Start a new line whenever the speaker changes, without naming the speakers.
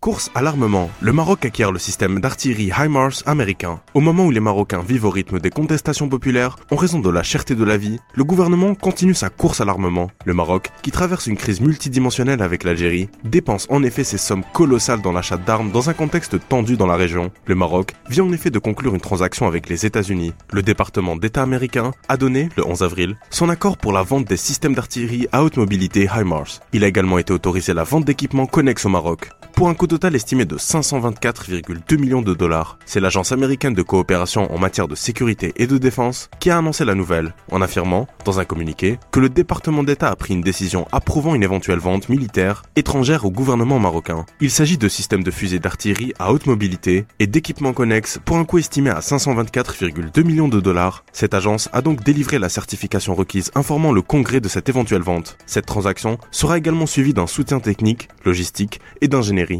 Course à l'armement. Le Maroc acquiert le système d'artillerie HIMARS américain. Au moment où les Marocains vivent au rythme des contestations populaires, en raison de la cherté de la vie, le gouvernement continue sa course à l'armement. Le Maroc, qui traverse une crise multidimensionnelle avec l'Algérie, dépense en effet ses sommes colossales dans l'achat d'armes dans un contexte tendu dans la région. Le Maroc vient en effet de conclure une transaction avec les États-Unis. Le département d'État américain a donné, le 11 avril, son accord pour la vente des systèmes d'artillerie à haute mobilité HIMARS. Il a également été autorisé la vente d'équipements connexes au Maroc pour un coût total estimé de 524,2 millions de dollars. C'est l'agence américaine de coopération en matière de sécurité et de défense qui a annoncé la nouvelle, en affirmant, dans un communiqué, que le département d'État a pris une décision approuvant une éventuelle vente militaire étrangère au gouvernement marocain. Il s'agit de systèmes de fusées d'artillerie à haute mobilité et d'équipements connexes pour un coût estimé à 524,2 millions de dollars. Cette agence a donc délivré la certification requise informant le Congrès de cette éventuelle vente. Cette transaction sera également suivie d'un soutien technique, logistique et d'ingénierie